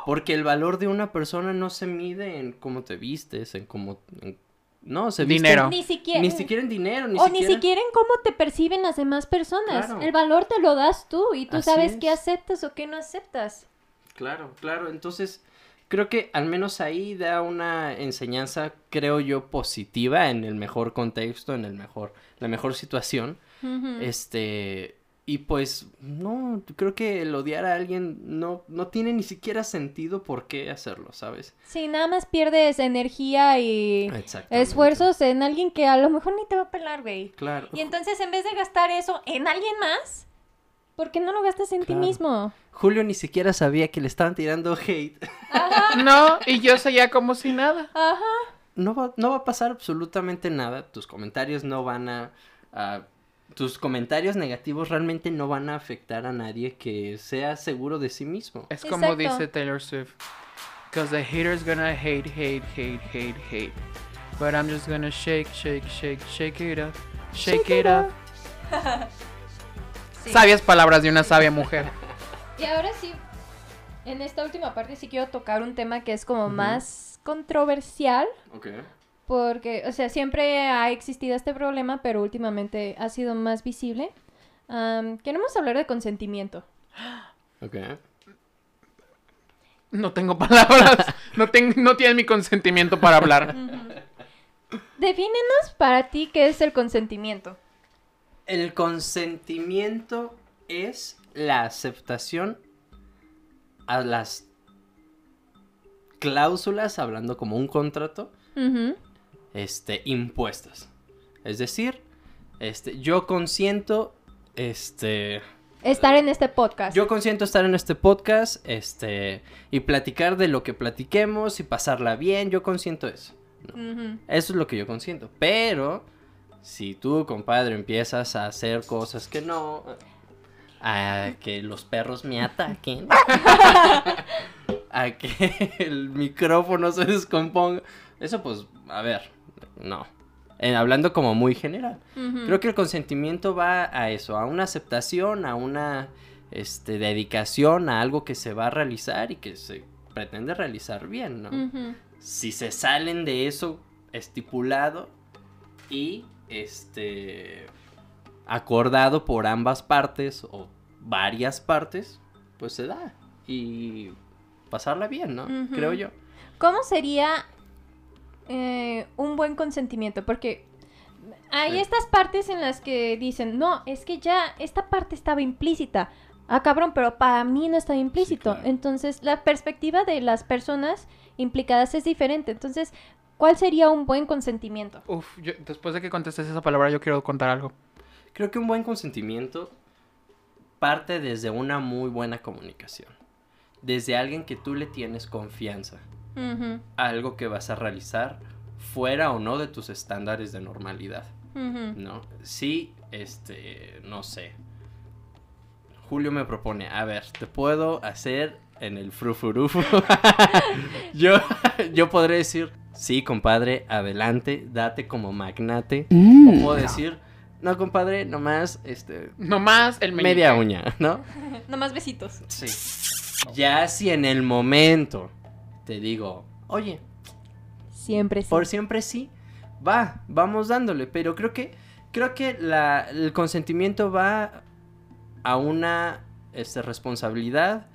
Porque el valor de una persona no se mide en cómo te vistes, en cómo... en- No, se Dinero. Ni siquiera. Ni siquiera en dinero, ni o siquiera... ni siquiera en cómo te perciben las demás personas. Claro. El valor te lo das tú y tú Así sabes es. qué aceptas o qué no aceptas. Claro, claro. Entonces, creo que al menos ahí da una enseñanza, creo yo, positiva en el mejor contexto, en el mejor, la mejor situación. Este, y pues, no, creo que el odiar a alguien no, no tiene ni siquiera sentido por qué hacerlo, ¿sabes? Sí, nada más pierdes energía y esfuerzos en alguien que a lo mejor ni te va a pelar, güey. Claro. Y entonces en vez de gastar eso en alguien más, ¿por qué no lo gastas en ti mismo? Julio ni siquiera sabía que le estaban tirando hate. [laughs] No, y yo seguía como si nada. Ajá. no va, no va a pasar absolutamente nada. Tus comentarios no van a, a- Tus comentarios negativos realmente no van a afectar a nadie que sea seguro de sí mismo. Es como Exacto. dice Taylor Swift. Because the haters gonna hate, hate, hate, hate, hate. But I'm just gonna shake, shake, shake, shake it up. Shake, it up. [laughs] Sí. Sabias palabras de una sabia mujer. [laughs] Y ahora sí, en esta última parte sí quiero tocar un tema que es como más controversial. Ok. Porque, o sea, siempre ha existido este problema, pero últimamente ha sido más visible. Queremos hablar de consentimiento. Ok. No tengo [laughs] palabras. No, ten- no tienen mi consentimiento para hablar. [laughs] Defínenos para ti qué es el consentimiento. El consentimiento es la aceptación a las cláusulas, hablando como un contrato, Ujú. Este, impuestas. Es decir, este, yo consiento, este, Estar en este podcast. yo consiento estar en este podcast, este, y platicar de lo que platiquemos y pasarla bien, yo consiento eso. Eso es lo que yo consiento. Pero si tú, compadre, empiezas a hacer cosas que no, a que los perros me ataquen, [laughs] a que el micrófono se descomponga. Eso pues, a ver, no. Eh, hablando como muy general. Creo que el consentimiento va a eso, a una aceptación, a una este, dedicación, a algo que se va a realizar y que se pretende realizar bien, ¿no? Si se salen de eso estipulado y este acordado por ambas partes o varias partes, pues se da y pasarla bien, ¿no? Creo yo. ¿Cómo sería eh, un buen consentimiento? Porque hay Sí. estas partes en las que dicen, no, es que ya esta parte estaba implícita. Ah, cabrón, pero para mí no estaba implícito. claro. Entonces, la perspectiva de las personas implicadas es diferente. Entonces, ¿cuál sería un buen consentimiento? Uf, yo- después de que contestes esa palabra, yo quiero contar algo. Creo que un buen consentimiento parte desde una muy buena comunicación. Desde alguien que tú le tienes confianza. Algo que vas a realizar fuera o no de tus estándares de normalidad. ujú. ¿no? Sí, este, no sé. Julio me propone, a ver, te puedo hacer en el frufurufu. [laughs] yo, yo podré decir, sí, compadre, adelante, date como magnate. O puedo decir, no, compadre, nomás, este, Nomás el meñique. media uña, ¿no? [laughs] Nomás besitos. Sí. Ya si en el momento te digo, oye, Siempre sí. por siempre sí. Va, vamos dándole. Pero creo que. Creo que la, el consentimiento va a una este, responsabilidad,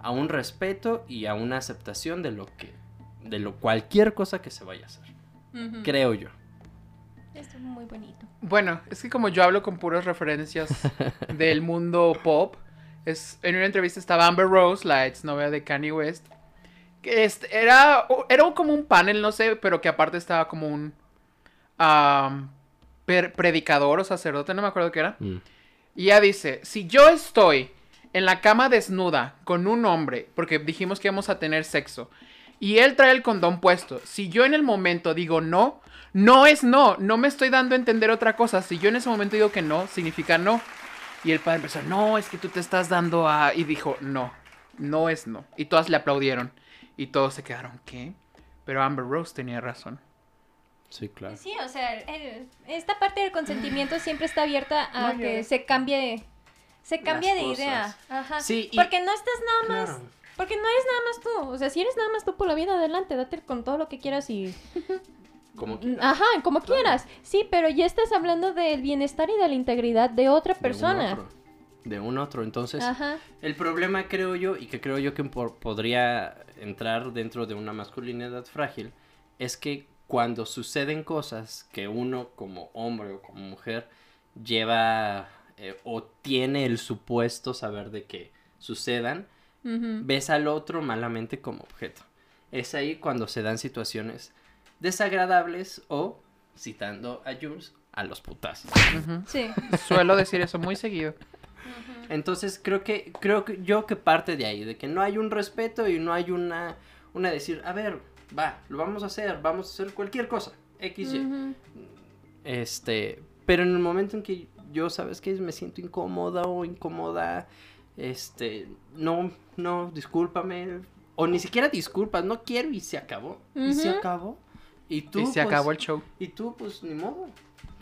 a un respeto y a una aceptación de lo que. de lo cualquier cosa que se vaya a hacer. Creo yo. Esto es muy bonito. Bueno, es que como yo hablo con puras referencias [laughs] del mundo pop, es, en una entrevista estaba Amber Rose, la exnovia de Kanye West, este, era, era como un panel, no sé, pero que aparte estaba como un predicador o sacerdote, no me acuerdo qué era. Mm. Y ella dice, si yo estoy en la cama desnuda con un hombre, porque dijimos que íbamos a tener sexo, y él trae el condón puesto, si yo en el momento digo no, no es no, no me estoy dando a entender otra cosa, si yo en ese momento digo que no, significa no. Y el padre empezó, no, es que tú te estás dando a... Y dijo, no, no es no. Y todas le aplaudieron. Y todos se quedaron, ¿qué? Pero Amber Rose tenía razón. Sí, claro. Sí, o sea, el- esta parte del consentimiento siempre está abierta a No que se cambie, se cambie Las de idea. Ajá. Sí, y- Porque no estás nada más, Claro. porque no eres nada más tú. O sea, si eres nada más tú por la vida, adelante, date con todo lo que quieras y [laughs] Como quieras. Ajá, como quieras. Sí, pero ya estás hablando del bienestar y de la integridad de otra De persona. otro. De un otro. Entonces, Ajá. El problema, creo yo, y que creo yo que por- podría entrar dentro de una masculinidad frágil, es que cuando suceden cosas que uno como hombre o como mujer lleva eh, o tiene el supuesto saber de que sucedan, ves al otro malamente como objeto. Es ahí cuando se dan situaciones desagradables o, citando a Jules, a los putazos. Ujú. Sí. Suelo decir eso muy seguido. Entonces creo que creo que yo que parte de ahí, de que no hay un respeto y no hay una una decir, a ver, va, lo vamos a hacer, vamos a hacer cualquier cosa, X. Este, pero en el momento en que yo sabes que me siento incómoda o incómoda, este, no no discúlpame o ni siquiera disculpas, no quiero y se acabó. Y se acabó. Y tú y se pues, acabó el show. y tú, pues, ni modo.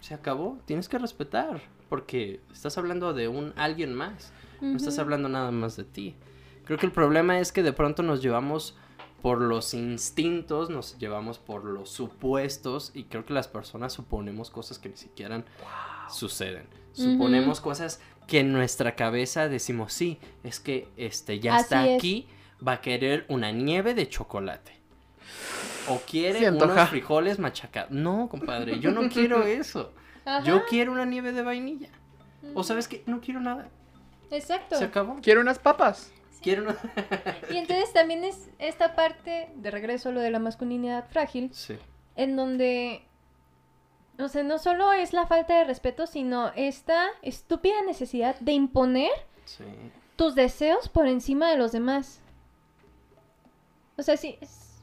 Se acabó. Tienes que respetar. Porque estás hablando de un alguien más. No estás hablando nada más de ti. Creo que el problema es que de pronto nos llevamos por los instintos, nos llevamos por los supuestos. Y creo que las personas suponemos cosas que ni siquiera suceden. Suponemos cosas que en nuestra cabeza decimos, sí, es que este ya Así está es. aquí, va a querer una nieve de chocolate. O quiere unos frijoles machacados. No, compadre, yo no quiero eso. Ajá, Yo quiero una nieve de vainilla. O sabes qué, no quiero nada. Exacto. Se acabó. Quiero unas papas. Quiero una... Y entonces también es esta parte, de regreso a lo de la masculinidad frágil, Sí. en donde, o sea, no solo es la falta de respeto, sino esta estúpida necesidad de imponer Sí. tus deseos por encima de los demás. O sea, sí, es-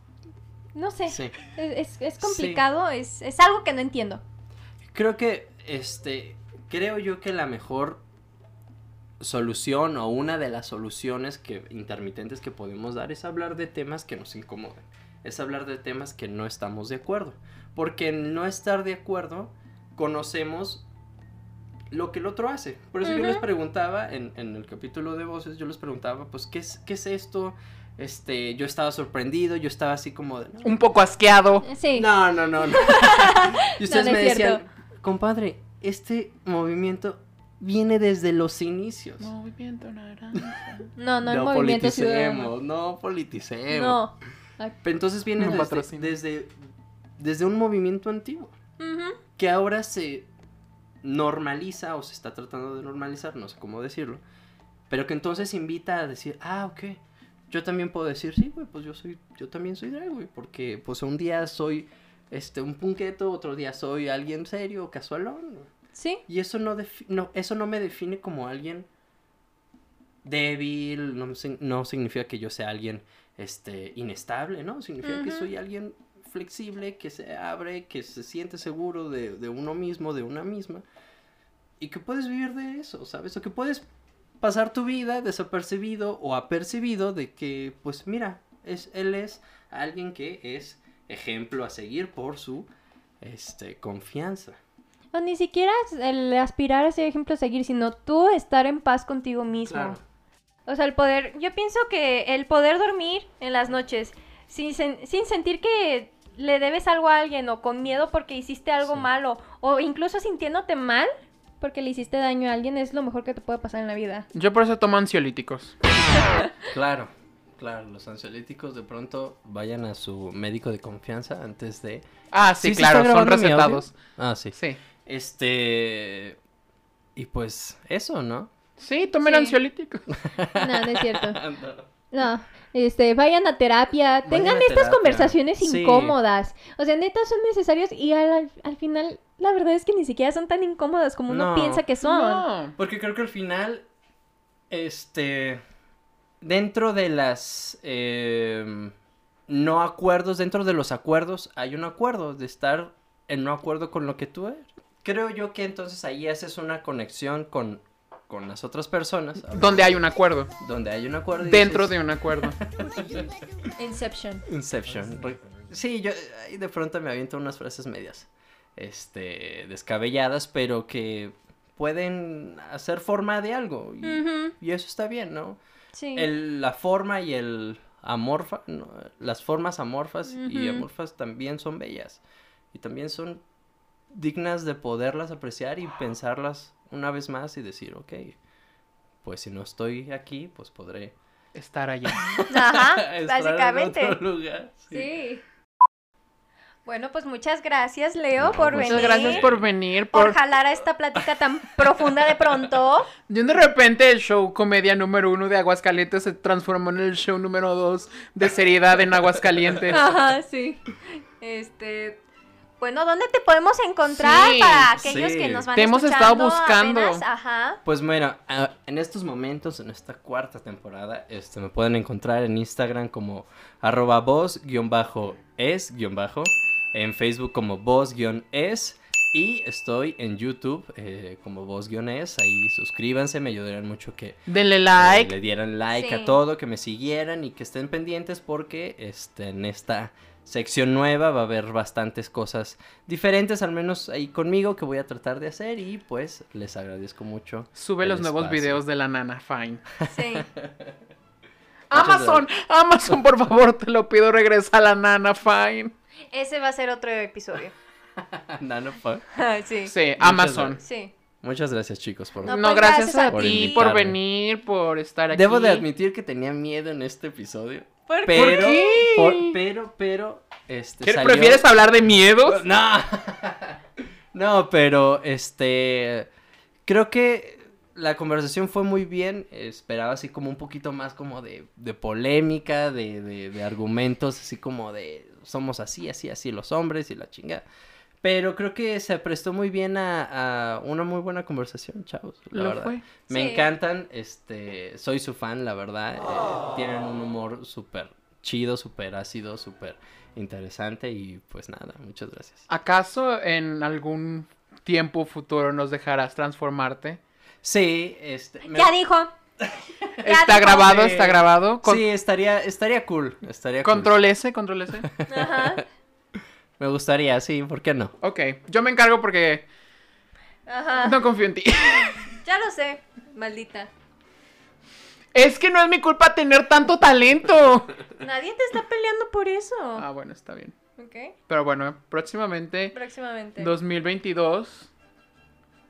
no sé, Sí. es, es- es complicado, es, es algo que no entiendo. Creo que, este, creo yo que la mejor solución o una de las soluciones que intermitentes que podemos dar es hablar de temas que nos incomodan. Es hablar de temas que no estamos de acuerdo. Porque en no estar de acuerdo conocemos lo que el otro hace. Por eso yo les preguntaba en, en el capítulo de voces, yo les preguntaba, pues, ¿qué es, qué es esto? Este, yo estaba sorprendido, yo estaba así como de... "No, Un poco asqueado. Sí. no, no, no. no. [laughs] [laughs] y ustedes No, no me decían. Compadre, este movimiento viene desde los inicios. Movimiento naranja. No, no, el movimiento ciudadano. politicemos, no politicemos. No. Entonces viene No desde, desde, desde un movimiento antiguo, ujú. que ahora se normaliza o se está tratando de normalizar, no sé cómo decirlo, pero que entonces invita a decir, ah, ok, yo también puedo decir, sí, güey, pues yo soy, yo también soy drag, güey, porque pues un día soy este un punqueto, otro día soy alguien serio, casualón. Sí. Y eso no, no, eso no me define como alguien débil, no, no significa que yo sea alguien este, inestable, ¿no? Significa que soy alguien flexible, que se abre, que se siente seguro de, de uno mismo, de una misma. Y que puedes vivir de eso, ¿sabes? O que puedes pasar tu vida desapercibido o apercibido de que, pues mira, es, él es alguien que es ejemplo a seguir por su este, confianza. O ni siquiera el aspirar a ser ejemplo a seguir, sino tú estar en paz contigo mismo. Claro. O sea, el poder, yo pienso que el poder dormir en las noches sin, sen- sin sentir que le debes algo a alguien o con miedo porque hiciste algo Sí. malo o incluso sintiéndote mal porque le hiciste daño a alguien es lo mejor que te puede pasar en la vida. Yo por eso tomo ansiolíticos. Claro, claro, los ansiolíticos de pronto vayan a su médico de confianza antes de... Ah, sí, ¿Sí se claro, son recetados. Ah, sí. Sí. Este... Y pues eso, ¿no? Sí, tomen Sí. ansiolíticos. [laughs] No, no es cierto. [laughs] No, este, vayan a terapia, Vayan tengan a estas terapia. conversaciones Sí. incómodas. O sea, neta son necesarios y al, al- al final la verdad es que ni siquiera son tan incómodas como uno No. piensa que son. No. Porque creo que al final, este, dentro de las eh, no acuerdos, dentro de los acuerdos, hay un acuerdo de estar en no acuerdo con lo que tú eres. Creo yo que entonces ahí haces una conexión con, con las otras personas, Donde hay un acuerdo. donde hay un acuerdo. Dentro dices, de un acuerdo. [laughs] Inception. Inception. Sí, yo ahí de pronto me aviento unas frases medias, este, descabelladas, pero que pueden hacer forma de algo. Y eso está bien, ¿no? Sí. El, la forma y el amorfa, no, las formas amorfas y amorfas también son bellas. Y también son dignas de poderlas apreciar y pensarlas una vez más y decir, ok, pues si no estoy aquí, pues podré Estar allá. Ajá, [laughs] estar en básicamente. otro lugar. sí. Sí. Bueno, pues muchas gracias, Leo, No, por muchas venir. Muchas gracias por venir. por Por... jalar a esta plática tan profunda de pronto. [laughs] De de repente el show comedia número uno de Aguascalientes se transformó en el show número dos de seriedad en Aguascalientes. [laughs] Ajá, sí. Este, bueno, ¿dónde te podemos encontrar Sí, para aquellos sí. que nos van Te hemos estado buscando. apenas? Ajá. Pues bueno, en estos momentos, en esta cuarta temporada, este, me pueden encontrar en Instagram como arroba voz-es- en Facebook como voz-es y estoy en YouTube eh, como voz-es, ahí suscríbanse, me ayudarían mucho que Denle eh, like. le dieran like Sí. a todo, que me siguieran y que estén pendientes porque este, en esta sección nueva va a haber bastantes cosas diferentes, al menos ahí conmigo, que voy a tratar de hacer y pues les agradezco mucho. Sube los nuevos espacio. videos de la nana, fine. Sí. [laughs] Amazon, Amazon, por favor, te lo pido, regresa a la nana, fine. Ese va a ser otro episodio. [laughs] [laughs] Sí. Sí, Amazon. Sí. Muchas gracias chicos por No, No, pues, gracias, gracias a, ti por venir, por estar aquí. Debo de admitir que tenía miedo en este episodio. ¿Por qué? Pero, qué? por- pero, pero, este, ¿Qué- salió- ¿Prefieres hablar de miedos? [laughs] No, no, pero este, creo que la conversación fue muy bien. Esperaba así como un poquito más como de, de polémica, de, de, de argumentos, así como de somos así, así, así los hombres y la chinga. Pero creo que se prestó muy bien a, a una muy buena conversación, chavos. La Lo verdad. fue. Me Sí. encantan, este, soy su fan, la verdad. eh, tienen un humor súper chido, súper ácido, súper interesante y pues nada, muchas gracias. ¿Acaso en algún tiempo futuro nos dejarás transformarte? Sí, este. me- Ya dijo. Está grabado, está grabado. Con- Sí, estaría, estaría cool. Estaría cool. Control S, control S. Ajá. Me gustaría, sí, ¿por qué no? Ok, yo me encargo porque Ajá. no confío en ti. [laughs] Ya lo sé. Maldita. Es que no es mi culpa tener tanto talento. Nadie te está peleando por eso. Ah, bueno, está bien. Ok. Pero bueno, próximamente, Próximamente. 2022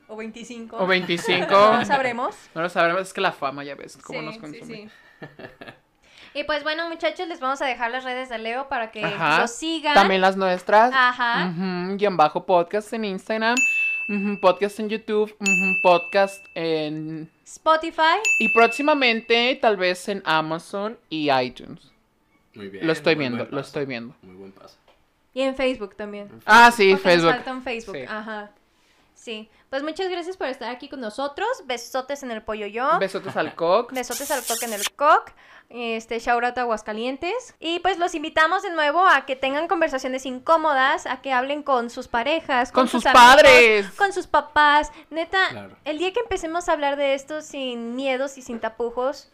O 25. o 25. [laughs] No sabremos. No lo sabremos, es que la fama ya ves cómo Sí, nos sí, consume. sí. [laughs] Y pues bueno, muchachos, les vamos a dejar las redes de Leo para que Ajá. lo sigan. También las nuestras. Ajá. Ujú, guion bajo podcast en Instagram. ujú, podcast en YouTube. ujú, podcast en... Spotify. Y próximamente tal vez en Amazon y iTunes. Muy bien. Lo estoy muy viendo, lo estoy viendo. Muy buen paso. Y en Facebook también. Ah, sí, Porque nos Facebook. falta un Facebook. Sí. Ajá. Sí. Pues muchas gracias por estar aquí con nosotros. Besotes en el pollo yo. Besotes al cox. [laughs] Besotes al coque en el coc. Este, shout out a Aguascalientes. Y pues los invitamos de nuevo a que tengan conversaciones incómodas, a que hablen con sus parejas, Con sus amigos, padres. con sus papás. Neta, Claro. el día que empecemos a hablar de esto sin miedos y sin tapujos,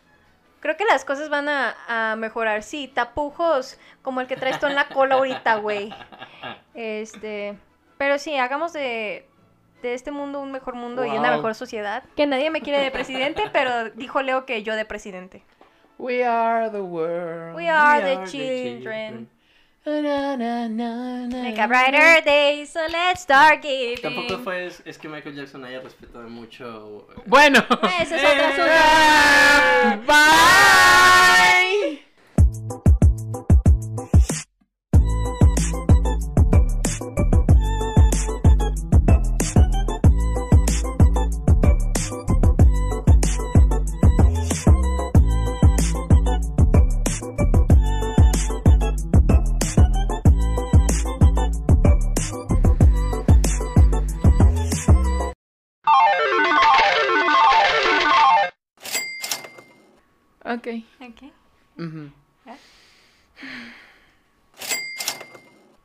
creo que las cosas van a, a mejorar. Sí, tapujos como el que traes tú en la cola ahorita, güey. [laughs] Este, pero sí, hagamos de, de este mundo un mejor mundo y una mejor sociedad. Que nadie me quiere de presidente, [laughs] pero dijo Leo que yo de presidente. We are the world. We are, We the, are the children. Na, na, na, na, Make a brighter day, so let's start giving. Tampoco fue, es, es que Michael Jackson haya respetado mucho. eh, Bueno. Ese es otro asunto. Bye.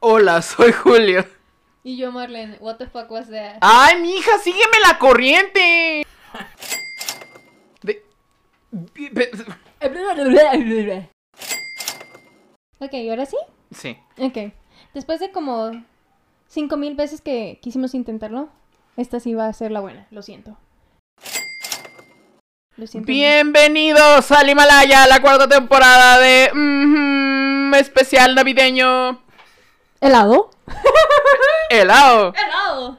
Hola, soy Julio. Y yo, Marlene, what the fuck was that? ¡Ay, mija, sígueme la corriente! De- Ok, ¿y ahora sí? Sí. Ok. Después de como cinco mil veces que quisimos intentarlo, esta sí va a ser la buena, lo siento. Lo siento. Bienvenidos al Himalaya, la cuarta temporada de mm, especial navideño. ¿Helado? [laughs] Helado. ¡Helado!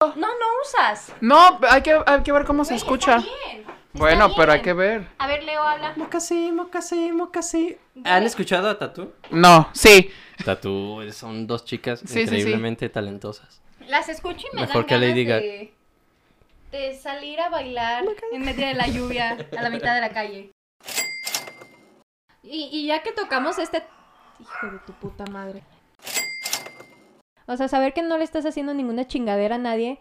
No, no usas. No, hay que, hay que ver cómo se escucha. Está bien. Está Bueno, pero hay bien. que ver. A ver, Leo, habla. Mocasí, mocasí, mocasí. ¿Han escuchado a Tatu? No, sí. Tatu son dos chicas Sí, sí, sí. increíblemente talentosas. Las escucho y me Mejor dan que ganas Lady Gaga. de, de salir a bailar en medio de la lluvia a la mitad de la calle. Y, y ya que tocamos este... Hijo de tu puta madre. O sea, saber que no le estás haciendo ninguna chingadera a nadie